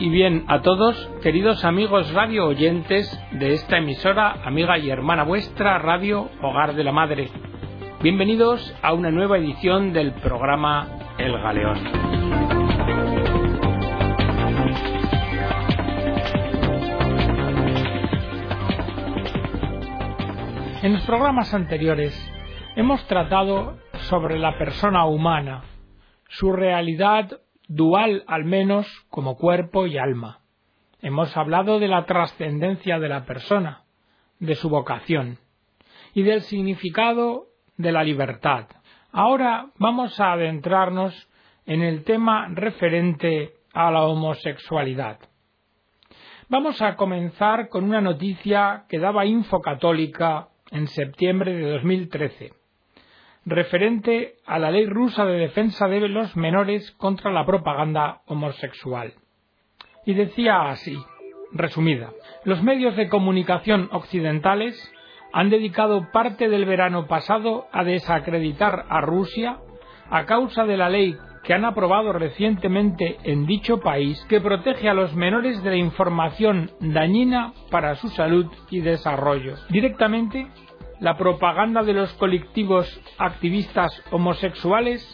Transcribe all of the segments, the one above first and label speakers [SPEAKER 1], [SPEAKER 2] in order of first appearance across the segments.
[SPEAKER 1] Y bien a todos, queridos amigos radio oyentes de esta emisora, amiga y hermana vuestra, Radio Hogar de la Madre. Bienvenidos a una nueva edición del programa El Galeón. En los programas anteriores hemos tratado sobre la persona humana, su realidad dual al menos como cuerpo y alma. Hemos hablado de la trascendencia de la persona, de su vocación y del significado de la libertad. Ahora vamos a adentrarnos en el tema referente a la homosexualidad. Vamos a comenzar con una noticia que daba Info Católica en septiembre de 2013 referente a la ley rusa de defensa de los menores contra la propaganda homosexual. Y decía así, resumida, los medios de comunicación occidentales han dedicado parte del verano pasado a desacreditar a Rusia a causa de la ley que han aprobado recientemente en dicho país que protege a los menores de la información dañina para su salud y desarrollo. Directamente la propaganda de los colectivos activistas homosexuales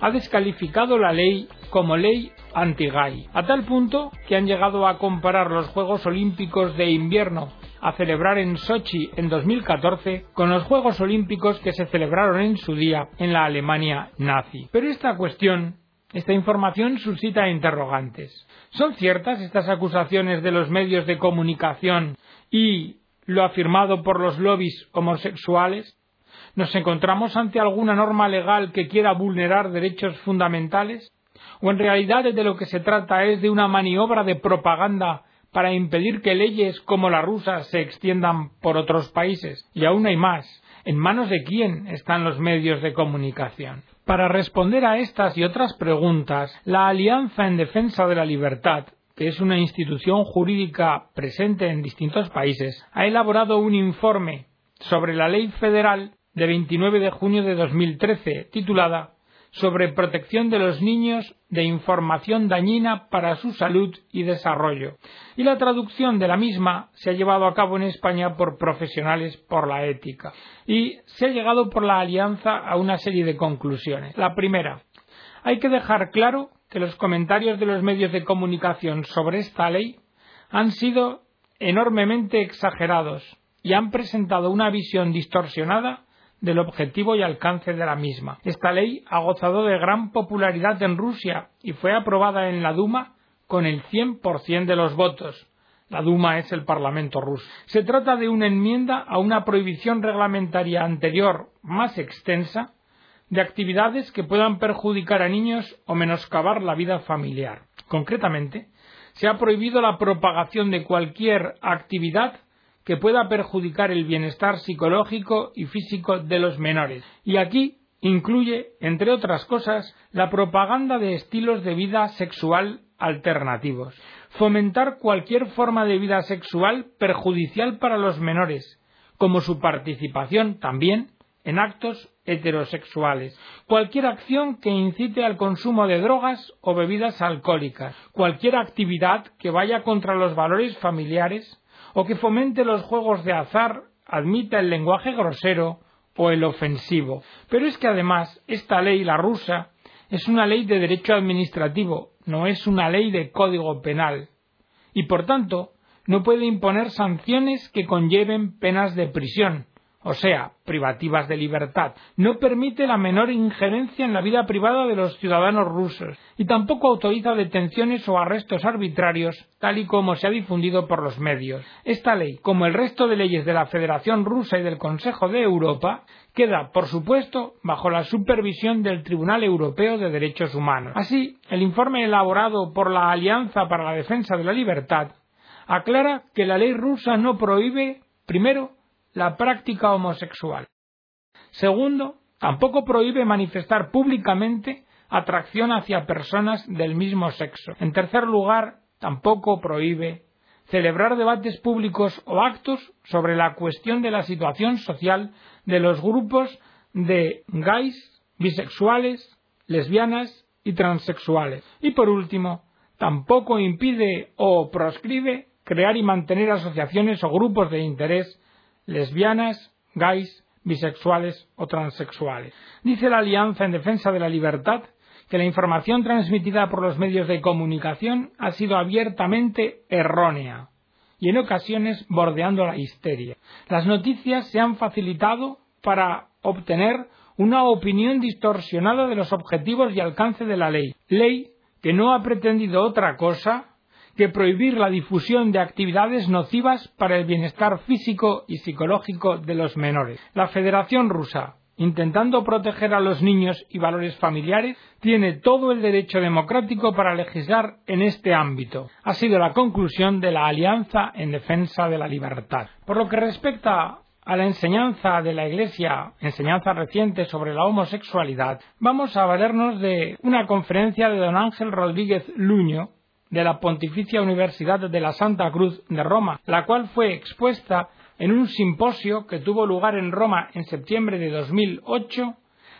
[SPEAKER 1] ha descalificado la ley como ley anti-gay, a tal punto que han llegado a comparar los Juegos Olímpicos de invierno a celebrar en Sochi en 2014 con los Juegos Olímpicos que se celebraron en su día en la Alemania nazi. Pero esta cuestión esta información suscita interrogantes. ¿Son ciertas estas acusaciones de los medios de comunicación y lo afirmado por los lobbies homosexuales? ¿Nos encontramos ante alguna norma legal que quiera vulnerar derechos fundamentales? ¿O en realidad de lo que se trata es de una maniobra de propaganda para impedir que leyes como la rusa se extiendan por otros países? Y aún hay más. ¿En manos de quién están los medios de comunicación? Para responder a estas y otras preguntas, la Alianza en Defensa de la Libertad que es una institución jurídica presente en distintos países, ha elaborado un informe sobre la ley federal de 29 de junio de 2013 titulada sobre protección de los niños de información dañina para su salud y desarrollo. Y la traducción de la misma se ha llevado a cabo en España por profesionales por la ética. Y se ha llegado por la alianza a una serie de conclusiones. La primera, hay que dejar claro que los comentarios de los medios de comunicación sobre esta ley han sido enormemente exagerados y han presentado una visión distorsionada del objetivo y alcance de la misma. Esta ley ha gozado de gran popularidad en Rusia y fue aprobada en la Duma con el 100% de los votos. La Duma es el Parlamento ruso. Se trata de una enmienda a una prohibición reglamentaria anterior más extensa de actividades que puedan perjudicar a niños o menoscabar la vida familiar. Concretamente, se ha prohibido la propagación de cualquier actividad que pueda perjudicar el bienestar psicológico y físico de los menores. Y aquí incluye, entre otras cosas, la propaganda de estilos de vida sexual alternativos, fomentar cualquier forma de vida sexual perjudicial para los menores, como su participación también en actos heterosexuales, cualquier acción que incite al consumo de drogas o bebidas alcohólicas, cualquier actividad que vaya contra los valores familiares o que fomente los juegos de azar, admita el lenguaje grosero o el ofensivo. Pero es que además esta ley, la rusa, es una ley de derecho administrativo, no es una ley de código penal. Y por tanto, no puede imponer sanciones que conlleven penas de prisión, o sea, privativas de libertad, no permite la menor injerencia en la vida privada de los ciudadanos rusos y tampoco autoriza detenciones o arrestos arbitrarios, tal y como se ha difundido por los medios. Esta ley, como el resto de leyes de la Federación Rusa y del Consejo de Europa, queda, por supuesto, bajo la supervisión del Tribunal Europeo de Derechos Humanos. Así, el informe elaborado por la Alianza para la Defensa de la Libertad aclara que la ley rusa no prohíbe, primero, la práctica homosexual. Segundo, tampoco prohíbe manifestar públicamente atracción hacia personas del mismo sexo. En tercer lugar, tampoco prohíbe celebrar debates públicos o actos sobre la cuestión de la situación social de los grupos de gays, bisexuales, lesbianas y transexuales. Y por último, tampoco impide o proscribe crear y mantener asociaciones o grupos de interés lesbianas, gays, bisexuales o transexuales. Dice la Alianza en Defensa de la Libertad que la información transmitida por los medios de comunicación ha sido abiertamente errónea y en ocasiones bordeando la histeria. Las noticias se han facilitado para obtener una opinión distorsionada de los objetivos y alcance de la ley, ley que no ha pretendido otra cosa que prohibir la difusión de actividades nocivas para el bienestar físico y psicológico de los menores. La Federación Rusa, intentando proteger a los niños y valores familiares, tiene todo el derecho democrático para legislar en este ámbito. Ha sido la conclusión de la Alianza en Defensa de la Libertad. Por lo que respecta a la enseñanza de la Iglesia, enseñanza reciente sobre la homosexualidad, vamos a valernos de una conferencia de don Ángel Rodríguez Luño, de la Pontificia Universidad de la Santa Cruz de Roma, la cual fue expuesta en un simposio que tuvo lugar en Roma en septiembre de 2008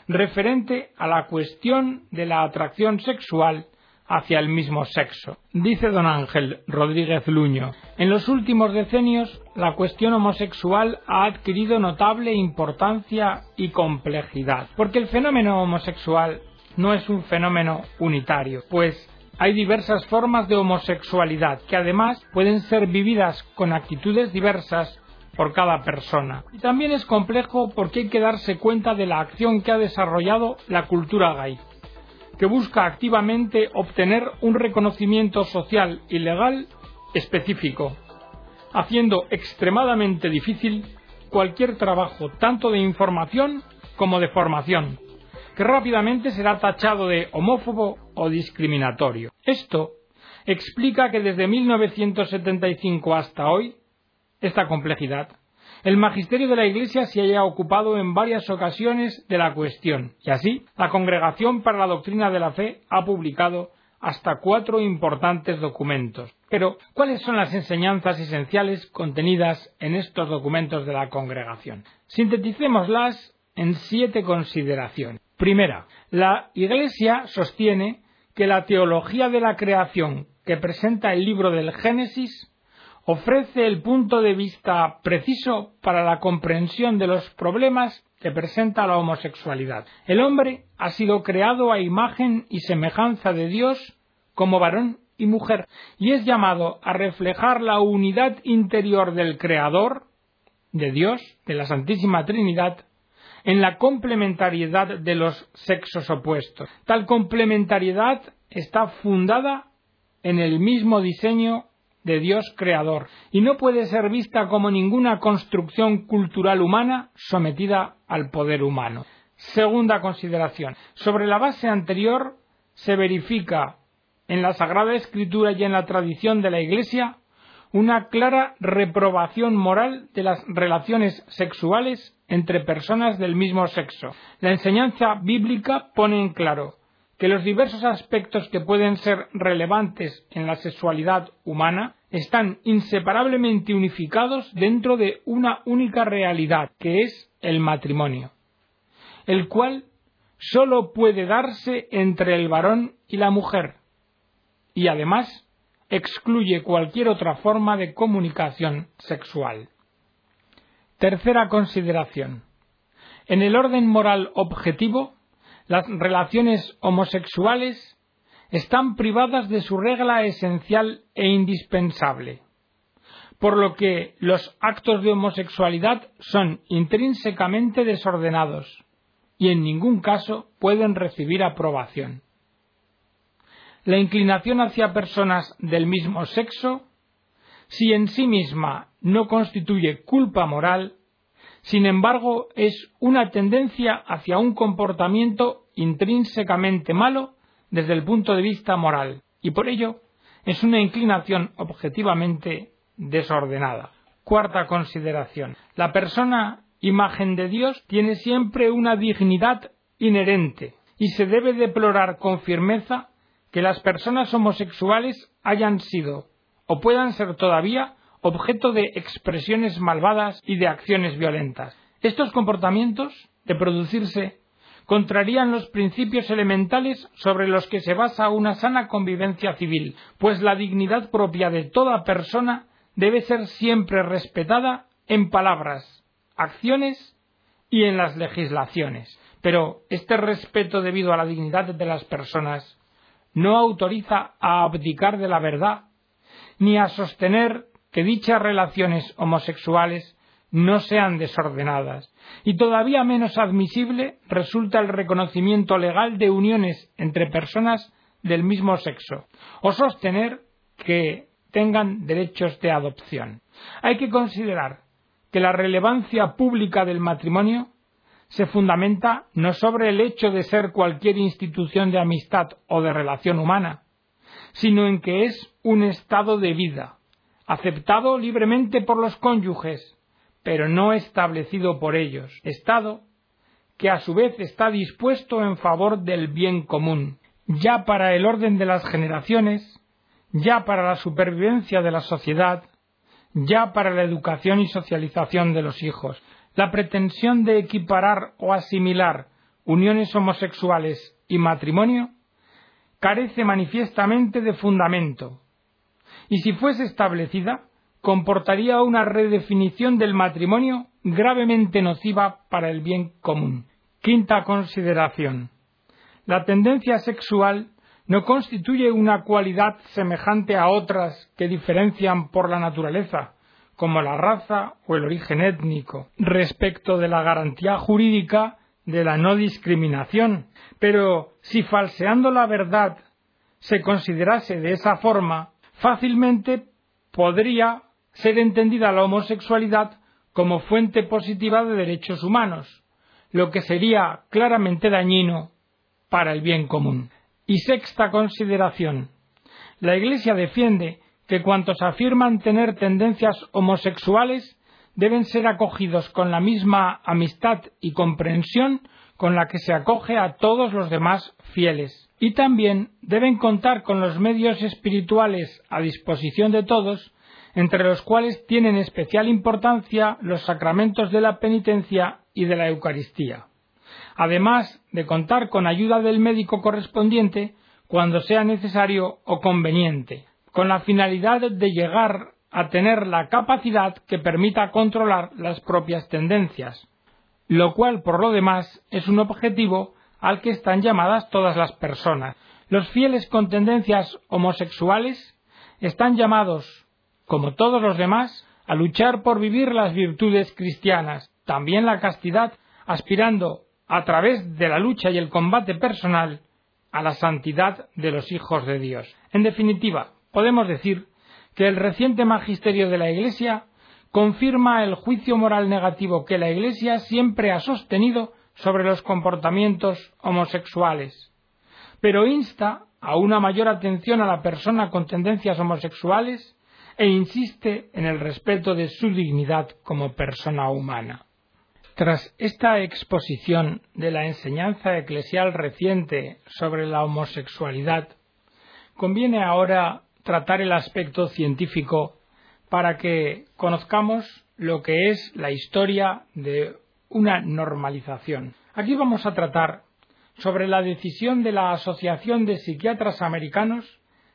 [SPEAKER 1] referente a la cuestión de la atracción sexual hacia el mismo sexo. Dice don Ángel Rodríguez Luño, en los últimos decenios la cuestión homosexual ha adquirido notable importancia y complejidad, porque el fenómeno homosexual no es un fenómeno unitario, pues hay diversas formas de homosexualidad que además pueden ser vividas con actitudes diversas por cada persona. Y también es complejo porque hay que darse cuenta de la acción que ha desarrollado la cultura gay, que busca activamente obtener un reconocimiento social y legal específico, haciendo extremadamente difícil cualquier trabajo tanto de información como de formación, que rápidamente será tachado de homófobo o discriminatorio. Esto explica que desde 1975 hasta hoy, esta complejidad, el magisterio de la Iglesia se haya ocupado en varias ocasiones de la cuestión, y así la Congregación para la Doctrina de la Fe ha publicado hasta cuatro importantes documentos. Pero, ¿cuáles son las enseñanzas esenciales contenidas en estos documentos de la Congregación? Sinteticémoslas en siete consideraciones. Primera, la Iglesia sostiene que la teología de la creación que presenta el libro del Génesis ofrece el punto de vista preciso para la comprensión de los problemas que presenta la homosexualidad. El hombre ha sido creado a imagen y semejanza de Dios como varón y mujer, y es llamado a reflejar la unidad interior del Creador, de Dios, de la Santísima Trinidad, en la complementariedad de los sexos opuestos. Tal complementariedad está fundada en el mismo diseño de Dios creador y no puede ser vista como ninguna construcción cultural humana sometida al poder humano. Segunda consideración. Sobre la base anterior se verifica en la Sagrada Escritura y en la tradición de la Iglesia una clara reprobación moral de las relaciones sexuales entre personas del mismo sexo. La enseñanza bíblica pone en claro que los diversos aspectos que pueden ser relevantes en la sexualidad humana están inseparablemente unificados dentro de una única realidad, que es el matrimonio, el cual sólo puede darse entre el varón y la mujer, y además excluye cualquier otra forma de comunicación sexual. Tercera consideración. En el orden moral objetivo, las relaciones homosexuales están privadas de su regla esencial e indispensable, por lo que los actos de homosexualidad son intrínsecamente desordenados y en ningún caso pueden recibir aprobación la inclinación hacia personas del mismo sexo, si en sí misma no constituye culpa moral, sin embargo es una tendencia hacia un comportamiento intrínsecamente malo desde el punto de vista moral, y por ello es una inclinación objetivamente desordenada. Cuarta consideración. La persona imagen de Dios tiene siempre una dignidad inherente y se debe deplorar con firmeza que las personas homosexuales hayan sido o puedan ser todavía objeto de expresiones malvadas y de acciones violentas. Estos comportamientos, de producirse contrarían los principios elementales sobre los que se basa una sana convivencia civil, pues la dignidad propia de toda persona debe ser siempre respetada en palabras, acciones y en las legislaciones. Pero este respeto debido a la dignidad de las personas no autoriza a abdicar de la verdad, ni a sostener que dichas relaciones homosexuales no sean desordenadas, y todavía menos admisible resulta el reconocimiento legal de uniones entre personas del mismo sexo, o sostener que tengan derechos de adopción. Hay que considerar que la relevancia pública del matrimonio se fundamenta no sobre el hecho de ser cualquier institución de amistad o de relación humana, sino en que es un estado de vida, aceptado libremente por los cónyuges, pero no establecido por ellos, estado que a su vez está dispuesto en favor del bien común, ya para el orden de las generaciones, ya para la supervivencia de la sociedad, ya para la educación y socialización de los hijos, la pretensión de equiparar o asimilar uniones homosexuales y matrimonio carece manifiestamente de fundamento, y si fuese establecida, comportaría una redefinición del matrimonio gravemente nociva para el bien común. Quinta consideración. La tendencia sexual no constituye una cualidad semejante a otras que diferencian por la naturaleza, como la raza o el origen étnico, respecto de la garantía jurídica de la no discriminación. Pero si falseando la verdad se considerase de esa forma, fácilmente podría ser entendida la homosexualidad como fuente positiva de derechos humanos, lo que sería claramente dañino para el bien común. Y sexta consideración. La Iglesia defiende que cuantos afirman tener tendencias homosexuales deben ser acogidos con la misma amistad y comprensión con la que se acoge a todos los demás fieles. Y también deben contar con los medios espirituales a disposición de todos, entre los cuales tienen especial importancia los sacramentos de la penitencia y de la Eucaristía, además de contar con ayuda del médico correspondiente cuando sea necesario o conveniente, con la finalidad de llegar a tener la capacidad que permita controlar las propias tendencias, lo cual por lo demás es un objetivo al que están llamadas todas las personas. Los fieles con tendencias homosexuales están llamados, como todos los demás, a luchar por vivir las virtudes cristianas, también la castidad, aspirando, a través de la lucha y el combate personal, a la santidad de los hijos de Dios. En definitiva, podemos decir que el reciente magisterio de la Iglesia confirma el juicio moral negativo que la Iglesia siempre ha sostenido sobre los comportamientos homosexuales, pero insta a una mayor atención a la persona con tendencias homosexuales e insiste en el respeto de su dignidad como persona humana. Tras esta exposición de la enseñanza eclesial reciente sobre la homosexualidad, conviene ahora tratar el aspecto científico para que conozcamos lo que es la historia de una normalización. Aquí vamos a tratar sobre la decisión de la Asociación de Psiquiatras Americanos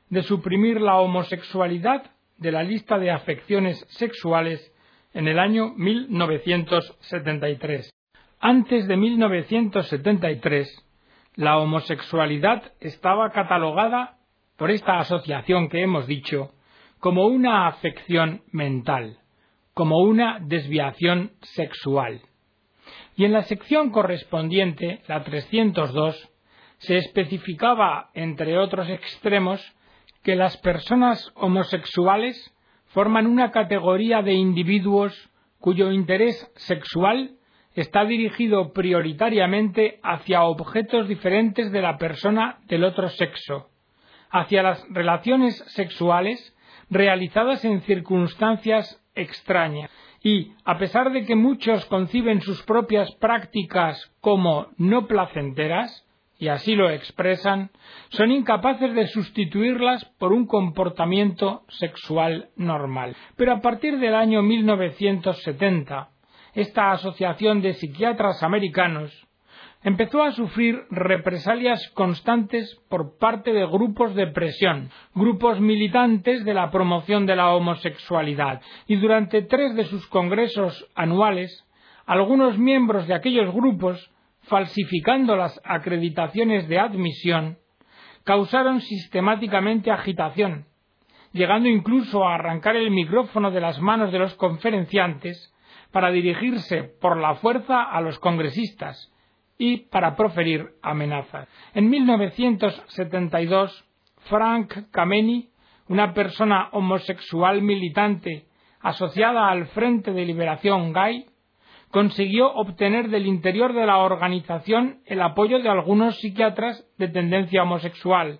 [SPEAKER 1] de suprimir la homosexualidad de la lista de afecciones sexuales en el año 1973. Antes de 1973, la homosexualidad estaba catalogada por esta asociación que hemos dicho como una afección mental, como una desviación sexual. Y en la sección correspondiente, la 302, se especificaba, entre otros extremos, que las personas homosexuales forman una categoría de individuos cuyo interés sexual está dirigido prioritariamente hacia objetos diferentes de la persona del otro sexo, hacia las relaciones sexuales realizadas en circunstancias extrañas. Y, a pesar de que muchos conciben sus propias prácticas como no placenteras, y así lo expresan, son incapaces de sustituirlas por un comportamiento sexual normal. Pero a partir del año 1970, esta Asociación de Psiquiatras Americanos empezó a sufrir represalias constantes por parte de grupos de presión, grupos militantes de la promoción de la homosexualidad, y durante tres de sus congresos anuales, algunos miembros de aquellos grupos, falsificando las acreditaciones de admisión, causaron sistemáticamente agitación, llegando incluso a arrancar el micrófono de las manos de los conferenciantes para dirigirse por la fuerza a los congresistas, y para proferir amenazas. En 1972, Frank Kameny, una persona homosexual militante asociada al Frente de Liberación Gay, consiguió obtener del interior de la organización el apoyo de algunos psiquiatras de tendencia homosexual,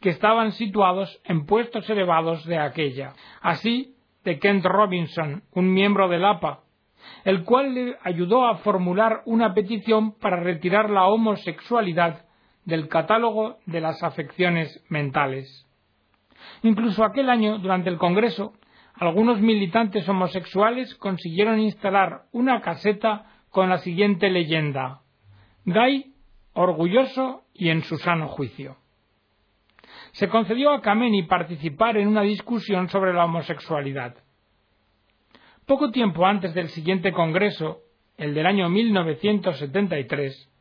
[SPEAKER 1] que estaban situados en puestos elevados de aquella, así de Kent Robinson, un miembro del APA, el cual le ayudó a formular una petición para retirar la homosexualidad del catálogo de las afecciones mentales. Incluso aquel año, durante el Congreso, algunos militantes homosexuales consiguieron instalar una caseta con la siguiente leyenda Gay, orgulloso y en su sano juicio. Se concedió a Kameni participar en una discusión sobre la homosexualidad. Poco tiempo antes del siguiente Congreso, el del año 1973,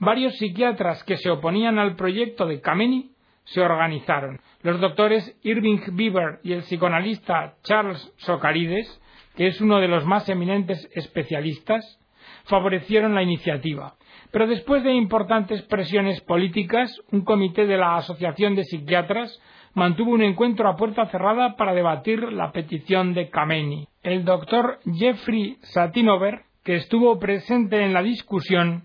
[SPEAKER 1] varios psiquiatras que se oponían al proyecto de Kameni se organizaron. Los doctores Irving Bieber y el psicoanalista Charles Socarides, que es uno de los más eminentes especialistas, favorecieron la iniciativa. Pero después de importantes presiones políticas, un comité de la Asociación de Psiquiatras mantuvo un encuentro a puerta cerrada para debatir la petición de Kameni. El doctor Jeffrey Satinover, que estuvo presente en la discusión,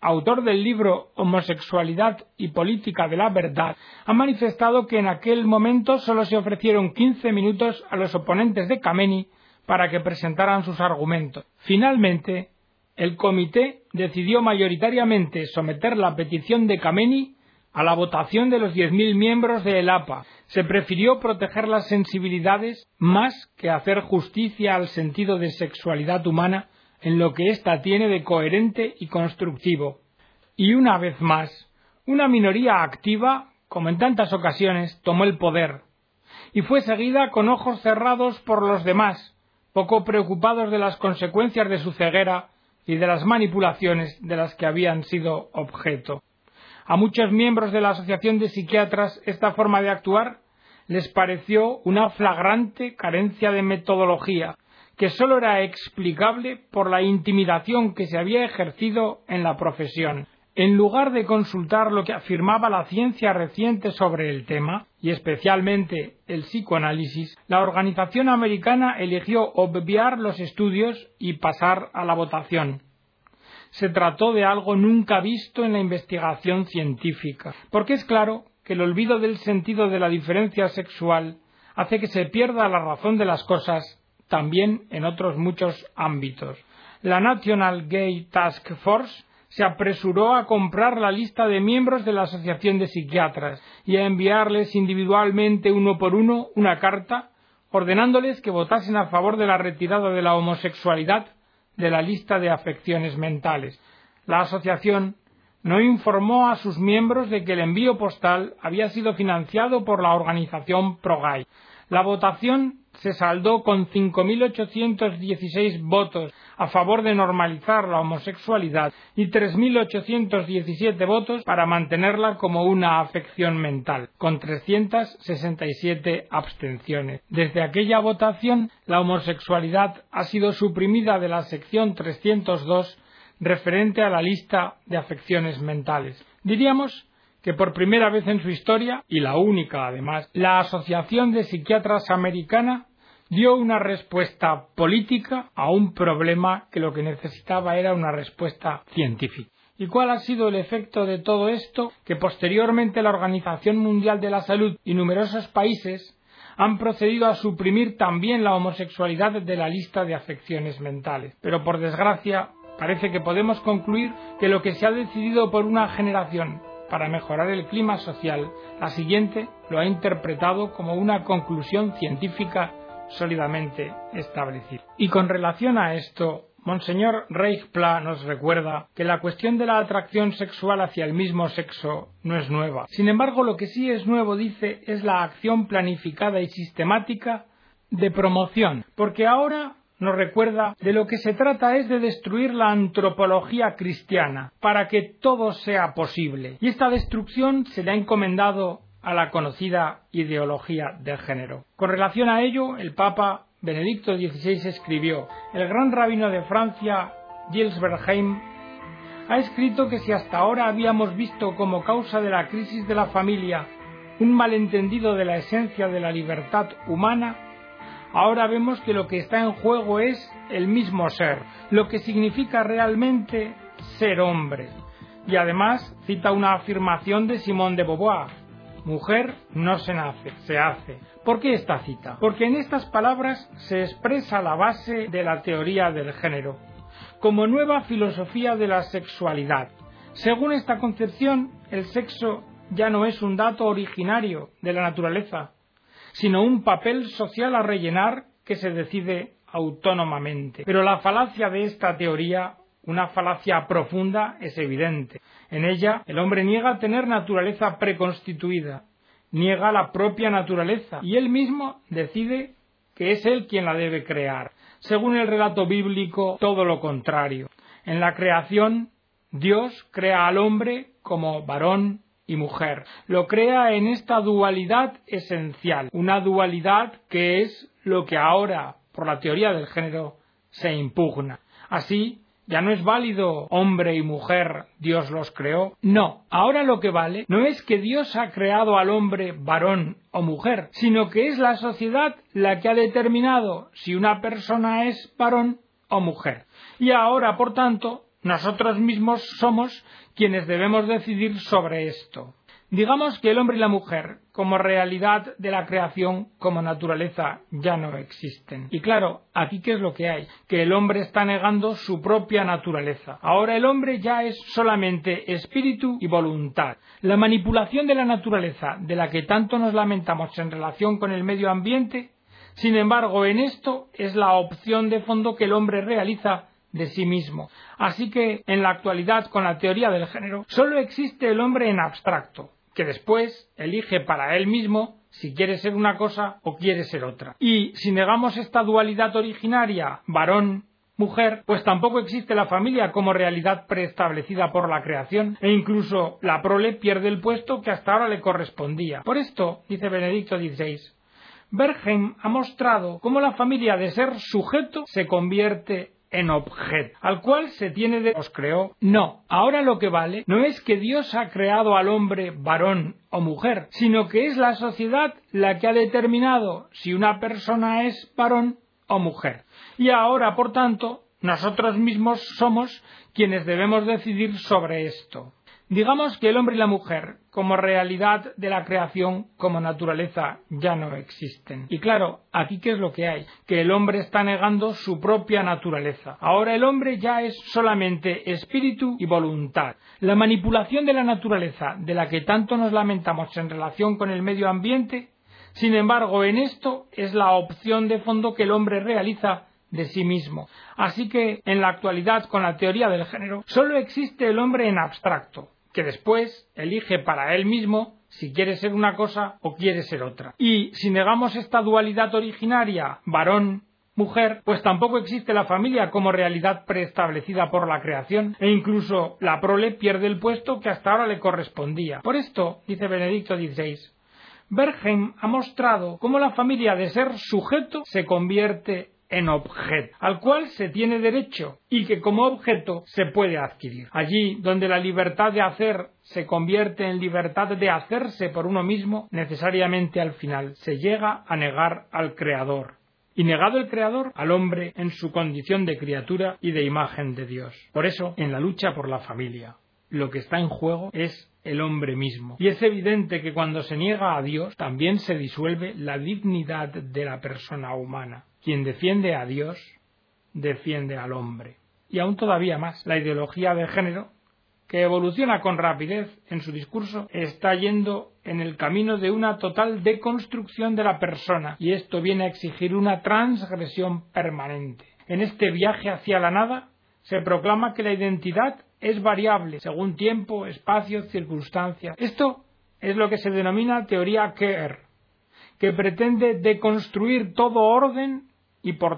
[SPEAKER 1] autor del libro Homosexualidad y Política de la Verdad, ha manifestado que en aquel momento solo se ofrecieron 15 minutos a los oponentes de Kameni para que presentaran sus argumentos. Finalmente, el comité decidió mayoritariamente someter la petición de Kameni a la votación de los 10.000 miembros de el APA. Se prefirió proteger las sensibilidades más que hacer justicia al sentido de sexualidad humana en lo que ésta tiene de coherente y constructivo. Y una vez más, una minoría activa, como en tantas ocasiones, tomó el poder, y fue seguida con ojos cerrados por los demás, poco preocupados de las consecuencias de su ceguera y de las manipulaciones de las que habían sido objeto. A muchos miembros de la Asociación de Psiquiatras esta forma de actuar les pareció una flagrante carencia de metodología, que sólo era explicable por la intimidación que se había ejercido en la profesión. En lugar de consultar lo que afirmaba la ciencia reciente sobre el tema, y especialmente el psicoanálisis, la organización americana eligió obviar los estudios y pasar a la votación se trató de algo nunca visto en la investigación científica, porque es claro que el olvido del sentido de la diferencia sexual hace que se pierda la razón de las cosas también en otros muchos ámbitos. La National Gay Task Force se apresuró a comprar la lista de miembros de la Asociación de Psiquiatras y a enviarles individualmente uno por uno una carta ordenándoles que votasen a favor de la retirada de la homosexualidad de la lista de afecciones mentales. La asociación no informó a sus miembros de que el envío postal había sido financiado por la organización ProGay. La votación se saldó con 5.816 votos a favor de normalizar la homosexualidad y 3.817 votos para mantenerla como una afección mental, con 367 abstenciones. Desde aquella votación, la homosexualidad ha sido suprimida de la sección 302 referente a la lista de afecciones mentales. Diríamos que por primera vez en su historia, y la única además, la Asociación de Psiquiatras Americana dio una respuesta política a un problema que lo que necesitaba era una respuesta científica. ¿Y cuál ha sido el efecto de todo esto? Que posteriormente la Organización Mundial de la Salud y numerosos países han procedido a suprimir también la homosexualidad de la lista de afecciones mentales. Pero por desgracia, parece que podemos concluir que lo que se ha decidido por una generación para mejorar el clima social, la siguiente lo ha interpretado como una conclusión científica sólidamente establecido. Y con relación a esto, Monseñor Reichpla nos recuerda que la cuestión de la atracción sexual hacia el mismo sexo no es nueva. Sin embargo, lo que sí es nuevo, dice, es la acción planificada y sistemática de promoción, porque ahora nos recuerda de lo que se trata es de destruir la antropología cristiana para que todo sea posible. Y esta destrucción se le ha encomendado a la conocida ideología del género. Con relación a ello, el Papa Benedicto XVI escribió, el gran rabino de Francia, Gilles Bergheim, ha escrito que si hasta ahora habíamos visto como causa de la crisis de la familia un malentendido de la esencia de la libertad humana, ahora vemos que lo que está en juego es el mismo ser, lo que significa realmente ser hombre. Y además cita una afirmación de Simone de Beauvoir, mujer no se nace, se hace. ¿Por qué esta cita? Porque en estas palabras se expresa la base de la teoría del género, como nueva filosofía de la sexualidad. Según esta concepción, el sexo ya no es un dato originario de la naturaleza, sino un papel social a rellenar que se decide autónomamente. Pero la falacia de esta teoría, una falacia profunda, es evidente. En ella, el hombre niega tener naturaleza preconstituida, niega la propia naturaleza y él mismo decide que es él quien la debe crear. Según el relato bíblico, todo lo contrario. En la creación, Dios crea al hombre como varón y mujer. Lo crea en esta dualidad esencial, una dualidad que es lo que ahora, por la teoría del género, se impugna. Así, ya no es válido hombre y mujer, Dios los creó. No, ahora lo que vale no es que Dios ha creado al hombre varón o mujer, sino que es la sociedad la que ha determinado si una persona es varón o mujer. Y ahora, por tanto, nosotros mismos somos quienes debemos decidir sobre esto. Digamos que el hombre y la mujer, como realidad de la creación, como naturaleza, ya no existen. Y claro, aquí qué es lo que hay? Que el hombre está negando su propia naturaleza. Ahora el hombre ya es solamente espíritu y voluntad. La manipulación de la naturaleza, de la que tanto nos lamentamos en relación con el medio ambiente, sin embargo, en esto es la opción de fondo que el hombre realiza de sí mismo. Así que, en la actualidad, con la teoría del género, solo existe el hombre en abstracto, que después elige para él mismo si quiere ser una cosa o quiere ser otra. Y si negamos esta dualidad originaria, varón, mujer, pues tampoco existe la familia como realidad preestablecida por la creación, e incluso la prole pierde el puesto que hasta ahora le correspondía. Por esto, dice Benedicto XVI, Bergheim ha mostrado cómo la familia de ser sujeto se convierte en objeto, al cual se tiene de os creó. No, ahora lo que vale no es que Dios ha creado al hombre varón o mujer, sino que es la sociedad la que ha determinado si una persona es varón o mujer. Y ahora, por tanto, nosotros mismos somos quienes debemos decidir sobre esto. Digamos que el hombre y la mujer, como realidad de la creación, como naturaleza, ya no existen. Y claro, aquí qué es lo que hay? Que el hombre está negando su propia naturaleza. Ahora el hombre ya es solamente espíritu y voluntad. La manipulación de la naturaleza, de la que tanto nos lamentamos en relación con el medio ambiente, sin embargo, en esto es la opción de fondo que el hombre realiza de sí mismo. Así que, en la actualidad, con la teoría del género, solo existe el hombre en abstracto, que después elige para él mismo si quiere ser una cosa o quiere ser otra. Y si negamos esta dualidad originaria, varón, mujer, pues tampoco existe la familia como realidad preestablecida por la creación, e incluso la prole pierde el puesto que hasta ahora le correspondía. Por esto, dice Benedicto XVI, Bergheim ha mostrado cómo la familia de ser sujeto se convierte en objeto, al cual se tiene derecho y que como objeto se puede adquirir. Allí donde la libertad de hacer se convierte en libertad de hacerse por uno mismo, necesariamente al final se llega a negar al Creador. Y negado el Creador al hombre en su condición de criatura y de imagen de Dios. Por eso, en la lucha por la familia, lo que está en juego es el hombre mismo. Y es evidente que cuando se niega a Dios, también se disuelve la dignidad de la persona humana. Quien defiende a Dios, defiende al hombre. Y aún todavía más, la ideología de género, que evoluciona con rapidez en su discurso, está yendo en el camino de una total deconstrucción de la persona, y esto viene a exigir una transgresión permanente. En este viaje hacia la nada se proclama que la identidad es variable según tiempo, espacio, circunstancias. Esto es lo que se denomina teoría Kerr, que pretende deconstruir todo orden y por